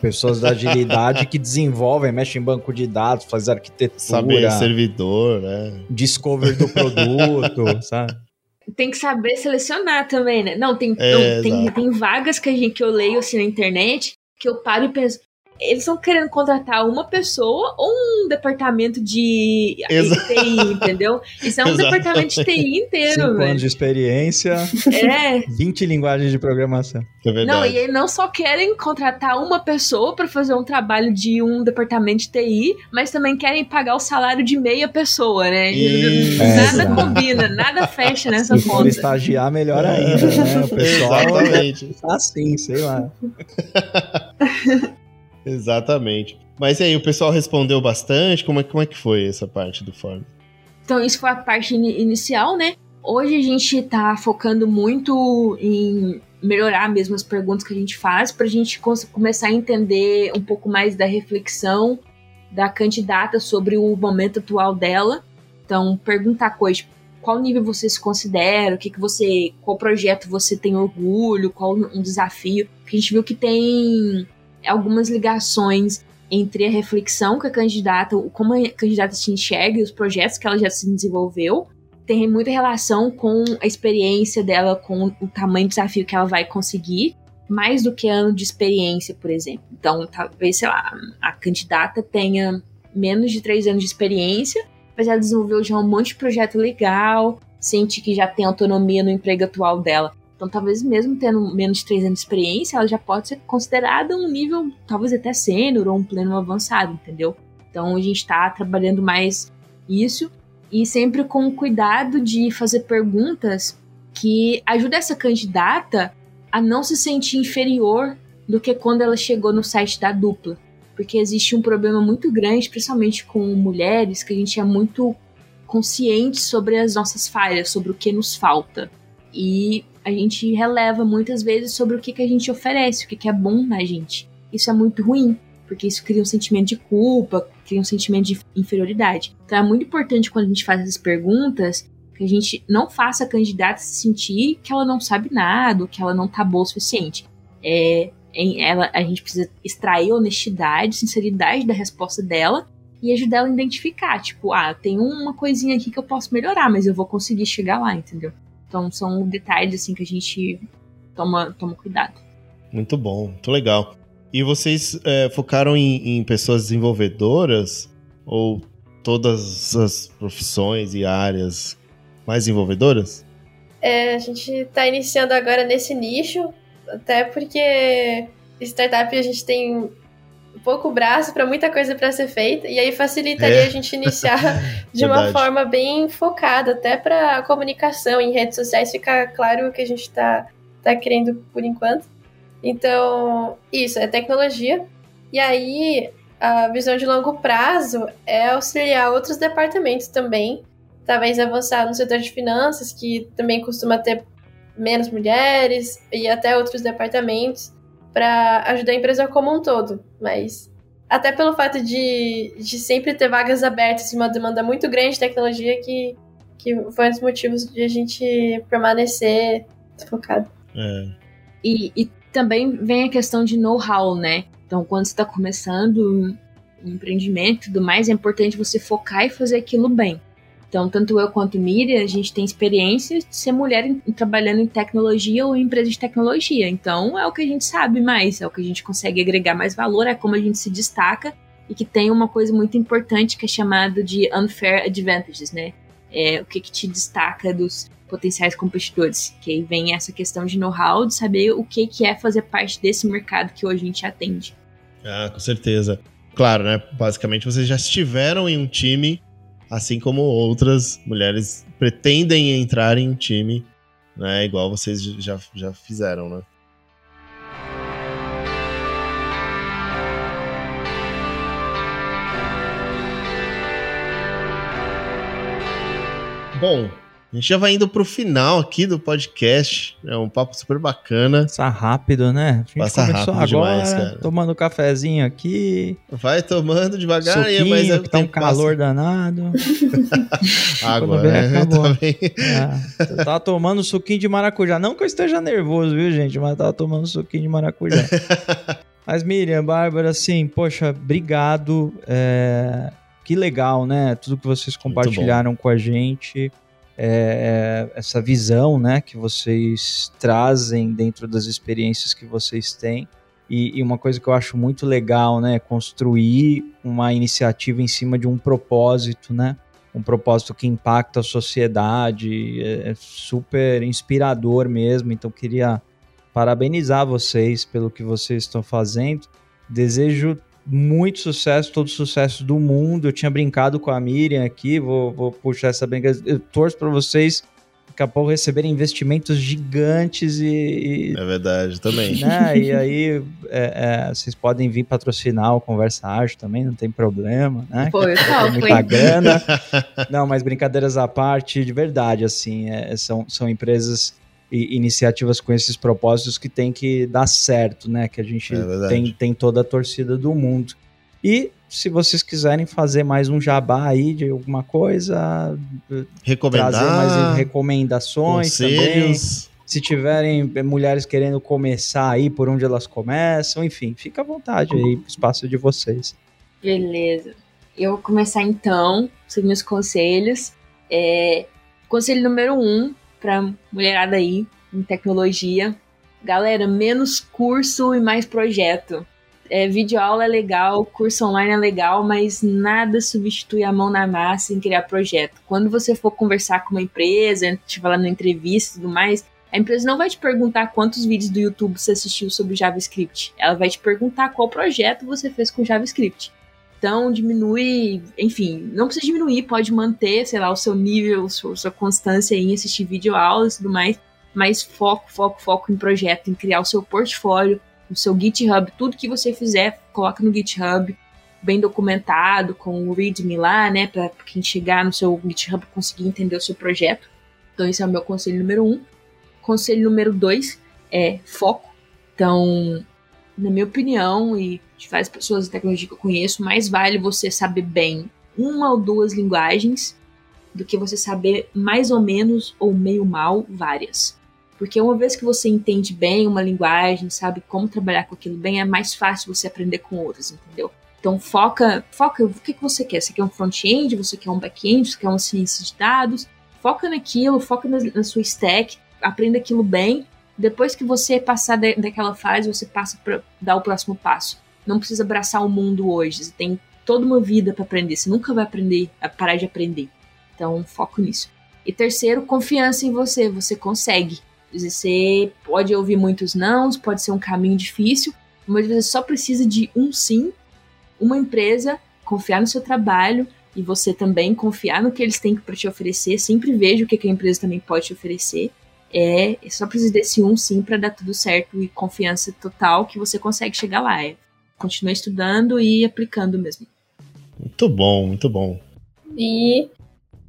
pessoas da agilidade que desenvolvem, mexem em banco de dados, fazem arquitetura. Saber servidor, né? Discover do produto, (laughs) sabe? Tem que saber selecionar também, né? Não, tem, é, não, tem, tem vagas que, a gente, que eu leio assim na internet que eu paro e penso, eles estão querendo contratar uma pessoa ou um departamento de TI, entendeu? Isso é um departamento de TI inteiro, Cinco velho. anos de experiência, é. 20 linguagens de programação. É não, e não só querem contratar uma pessoa para fazer um trabalho de um departamento de TI, mas também querem pagar o salário de meia pessoa, né? nada é, combina, nada fecha nessa Se conta. Se estagiar, melhor ainda, né? O pessoal Exatamente. Tá assim, sei lá. (laughs) Exatamente. Mas e aí, o pessoal respondeu bastante? Como é, como é que foi essa parte do fórum? Então, isso foi a parte in inicial, né? Hoje a gente tá focando muito em melhorar mesmo as perguntas que a gente faz para a gente começar a entender um pouco mais da reflexão da candidata sobre o momento atual dela. Então, perguntar coisas, qual nível você se considera, o que, que você, qual projeto você tem orgulho, qual um desafio. Que a gente viu que tem algumas ligações entre a reflexão que a candidata, como a candidata se enxerga e os projetos que ela já se desenvolveu, tem muita relação com a experiência dela, com o tamanho do desafio que ela vai conseguir, mais do que ano de experiência, por exemplo. Então, talvez, sei lá, a candidata tenha menos de três anos de experiência, mas ela desenvolveu já um monte de projeto legal, sente que já tem autonomia no emprego atual dela. Então, talvez mesmo tendo menos de três anos de experiência, ela já pode ser considerada um nível, talvez até sênior ou um pleno avançado, entendeu? Então, a gente está trabalhando mais isso e sempre com o cuidado de fazer perguntas que ajudem essa candidata a não se sentir inferior do que quando ela chegou no site da dupla. Porque existe um problema muito grande, principalmente com mulheres, que a gente é muito consciente sobre as nossas falhas, sobre o que nos falta. E a gente releva muitas vezes sobre o que, que a gente oferece, o que, que é bom na gente. Isso é muito ruim, porque isso cria um sentimento de culpa, cria um sentimento de inferioridade. Então é muito importante quando a gente faz essas perguntas que a gente não faça a candidata se sentir que ela não sabe nada, que ela não tá boa o suficiente. É, ela, a gente precisa extrair honestidade, sinceridade da resposta dela e ajudar ela a identificar, tipo, ah, tem uma coisinha aqui que eu posso melhorar, mas eu vou conseguir chegar lá, entendeu? Então são detalhes assim que a gente toma, toma cuidado. Muito bom, muito legal. E vocês é, focaram em, em pessoas desenvolvedoras ou todas as profissões e áreas mais desenvolvedoras? É, a gente está iniciando agora nesse nicho, até porque startup a gente tem pouco braço para muita coisa para ser feita e aí facilitaria é. a gente iniciar (laughs) de uma forma bem focada até para comunicação em redes sociais ficar claro o que a gente está tá querendo por enquanto. Então isso é tecnologia e aí a visão de longo prazo é auxiliar outros departamentos também talvez avançar no setor de finanças que também costuma ter menos mulheres e até outros departamentos para ajudar a empresa como um todo. Mas até pelo fato de, de sempre ter vagas abertas e uma demanda muito grande de tecnologia que, que foi um dos motivos de a gente permanecer focado. É. E, e também vem a questão de know-how, né? Então, quando você está começando um empreendimento e tudo mais, é importante você focar e fazer aquilo bem. Então, tanto eu quanto Miriam, a gente tem experiência de ser mulher em, trabalhando em tecnologia ou em empresa de tecnologia. Então, é o que a gente sabe mais, é o que a gente consegue agregar mais valor, é como a gente se destaca e que tem uma coisa muito importante que é chamado de unfair advantages, né? É o que, que te destaca dos potenciais competidores, que aí vem essa questão de know-how, de saber o que, que é fazer parte desse mercado que hoje a gente atende. Ah, com certeza. Claro, né? Basicamente, vocês já estiveram em um time assim como outras mulheres pretendem entrar em um time, né? Igual vocês já, já fizeram, né? Bom, a gente já vai indo pro final aqui do podcast. É um papo super bacana. Passa rápido, né? A gente Passa rápido agora, demais, cara. Tomando um cafezinho aqui. Vai tomando devagar, suquinho, mas é que tá um calor passa. danado. (laughs) Água, né? (laughs) Também. É, tava tomando suquinho de maracujá. Não que eu esteja nervoso, viu, gente? Mas tava tomando suquinho de maracujá. (laughs) mas, Miriam, Bárbara, assim, poxa, obrigado. É... Que legal, né? Tudo que vocês compartilharam com a gente. É, é, essa visão né, que vocês trazem dentro das experiências que vocês têm. E, e, uma coisa que eu acho muito legal, né, é construir uma iniciativa em cima de um propósito, né, um propósito que impacta a sociedade, é, é super inspirador mesmo. Então queria parabenizar vocês pelo que vocês estão fazendo. Desejo muito sucesso, todo sucesso do mundo. Eu tinha brincado com a Miriam aqui, vou, vou puxar essa brincadeira. Eu torço para vocês daqui a pouco receberem investimentos gigantes e. é verdade, também. Né? e aí é, é, vocês podem vir patrocinar o Conversa Ágil também, não tem problema, né? Foi, não, muita grana. (laughs) Não, mas brincadeiras à parte, de verdade, assim, é, são, são empresas e iniciativas com esses propósitos que tem que dar certo, né? Que a gente é tem, tem toda a torcida do mundo. E se vocês quiserem fazer mais um jabá aí de alguma coisa, recomendar trazer mais recomendações conselhos. também. Se tiverem mulheres querendo começar aí, por onde elas começam, enfim, fica à vontade aí, espaço de vocês. Beleza. Eu vou começar então, seguir meus conselhos. É, conselho número um, pra mulherada aí em tecnologia. Galera, menos curso e mais projeto. É, videoaula é legal, curso online é legal, mas nada substitui a mão na massa em criar projeto. Quando você for conversar com uma empresa, estiver lá na entrevista e tudo mais, a empresa não vai te perguntar quantos vídeos do YouTube você assistiu sobre JavaScript. Ela vai te perguntar qual projeto você fez com JavaScript. Então, diminui, enfim, não precisa diminuir, pode manter, sei lá, o seu nível, sua, sua constância em assistir videoaulas e tudo mais, mas foco, foco, foco em projeto, em criar o seu portfólio, o seu GitHub, tudo que você fizer, coloca no GitHub, bem documentado, com o README lá, né, para quem chegar no seu GitHub conseguir entender o seu projeto. Então, esse é o meu conselho número um. Conselho número dois é foco. Então, na minha opinião, e de várias pessoas de tecnologia que eu conheço, mais vale você saber bem uma ou duas linguagens do que você saber mais ou menos ou meio mal várias. Porque uma vez que você entende bem uma linguagem, sabe como trabalhar com aquilo bem, é mais fácil você aprender com outras, entendeu? Então foca, foca o que, que você quer. Você quer um front-end, você quer um back-end, você quer uma ciência de dados. Foca naquilo, foca na, na sua stack, aprenda aquilo bem. Depois que você passar de, daquela fase, você passa para dar o próximo passo. Não precisa abraçar o mundo hoje. Você tem toda uma vida para aprender. Você nunca vai aprender a parar de aprender. Então, foco nisso. E terceiro, confiança em você. Você consegue. Você pode ouvir muitos nãos, pode ser um caminho difícil, mas você só precisa de um sim, uma empresa confiar no seu trabalho e você também confiar no que eles têm para te oferecer. Sempre veja o que a empresa também pode te oferecer. É, é só precisa desse um sim para dar tudo certo e confiança total que você consegue chegar lá. É, continue estudando e aplicando mesmo. Muito bom, muito bom. E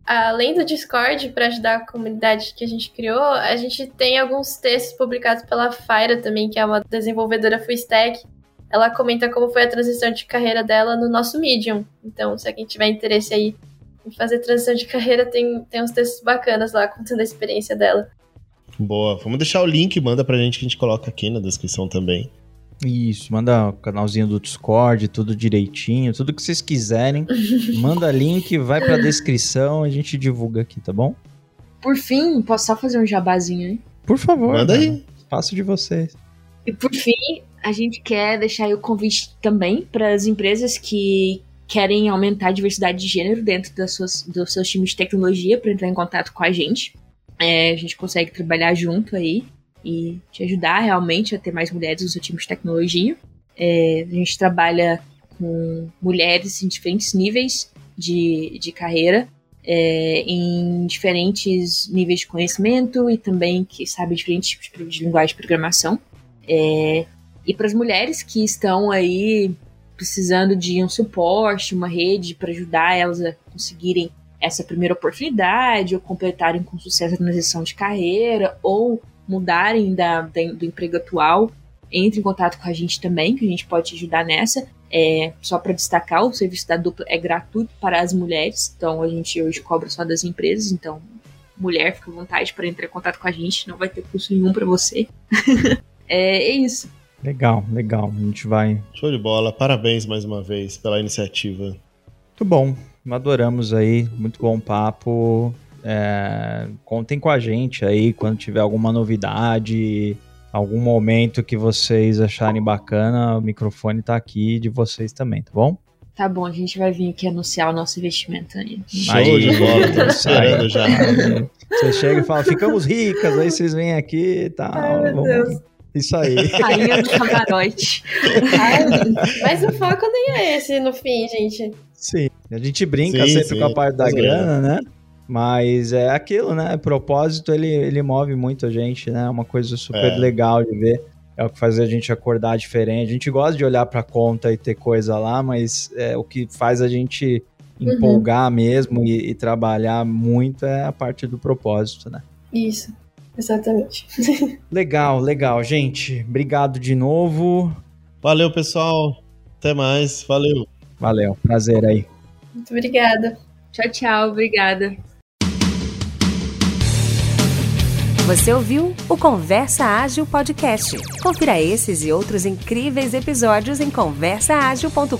além do Discord, para ajudar a comunidade que a gente criou, a gente tem alguns textos publicados pela Faira também, que é uma desenvolvedora full stack. Ela comenta como foi a transição de carreira dela no nosso Medium. Então, se alguém tiver interesse aí em fazer transição de carreira, tem, tem uns textos bacanas lá contando a experiência dela. Boa. Vamos deixar o link, manda pra gente que a gente coloca aqui na descrição também. Isso, manda o canalzinho do Discord, tudo direitinho, tudo que vocês quiserem. (laughs) manda link, vai pra descrição, a gente divulga aqui, tá bom? Por fim, posso só fazer um jabazinho aí? Por favor. Manda aí. Espaço de vocês. E por fim, a gente quer deixar aí o convite também para as empresas que querem aumentar a diversidade de gênero dentro das suas, dos seus times de tecnologia para entrar em contato com a gente. É, a gente consegue trabalhar junto aí e te ajudar realmente a ter mais mulheres no seu time de tecnologia. É, a gente trabalha com mulheres em diferentes níveis de, de carreira, é, em diferentes níveis de conhecimento e também que sabe diferentes tipos de, linguagem de programação. É, e para as mulheres que estão aí precisando de um suporte, uma rede para ajudar elas a conseguirem essa primeira oportunidade, ou completarem com sucesso a transição de carreira, ou mudarem da, da, do emprego atual, entre em contato com a gente também, que a gente pode te ajudar nessa. É, só para destacar, o serviço da dupla é gratuito para as mulheres, então a gente hoje cobra só das empresas, então mulher, fica à vontade para entrar em contato com a gente, não vai ter custo nenhum para você. (laughs) é, é isso. Legal, legal. A gente vai. Show de bola. Parabéns mais uma vez pela iniciativa. Muito bom. Adoramos aí. Muito bom papo. É, contem com a gente aí quando tiver alguma novidade, algum momento que vocês acharem bacana, o microfone tá aqui de vocês também, tá bom? Tá bom, a gente vai vir aqui anunciar o nosso investimento aí. Show aí, de bola, tô (laughs) esperando já. Você chega e fala, ficamos ricas, aí vocês vêm aqui e tal. Ai, meu Deus. Isso aí. Rainha do camarote. (laughs) mas o foco nem é esse no fim, gente. Sim, a gente brinca Sim, sempre sim. com a parte da Mas é. grana, né? Mas é aquilo, né? Propósito, ele, ele move muito a gente, né? É uma coisa super É. legal de ver. É o que faz a gente acordar diferente. A gente gosta de olhar pra conta e ter coisa lá, mas é, o que faz a gente Uhum. empolgar mesmo e, e trabalhar muito é a parte do propósito, né? Isso, exatamente. Legal, legal, gente. Obrigado de novo. Valeu, pessoal. Até mais. Valeu. Valeu, prazer aí. Muito obrigada. Tchau, tchau. Obrigada. Você ouviu o Conversa Ágil Podcast. Confira esses e outros incríveis episódios em conversaagil.com.br.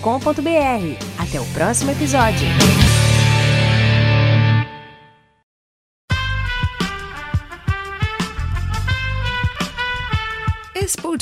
Até o próximo episódio.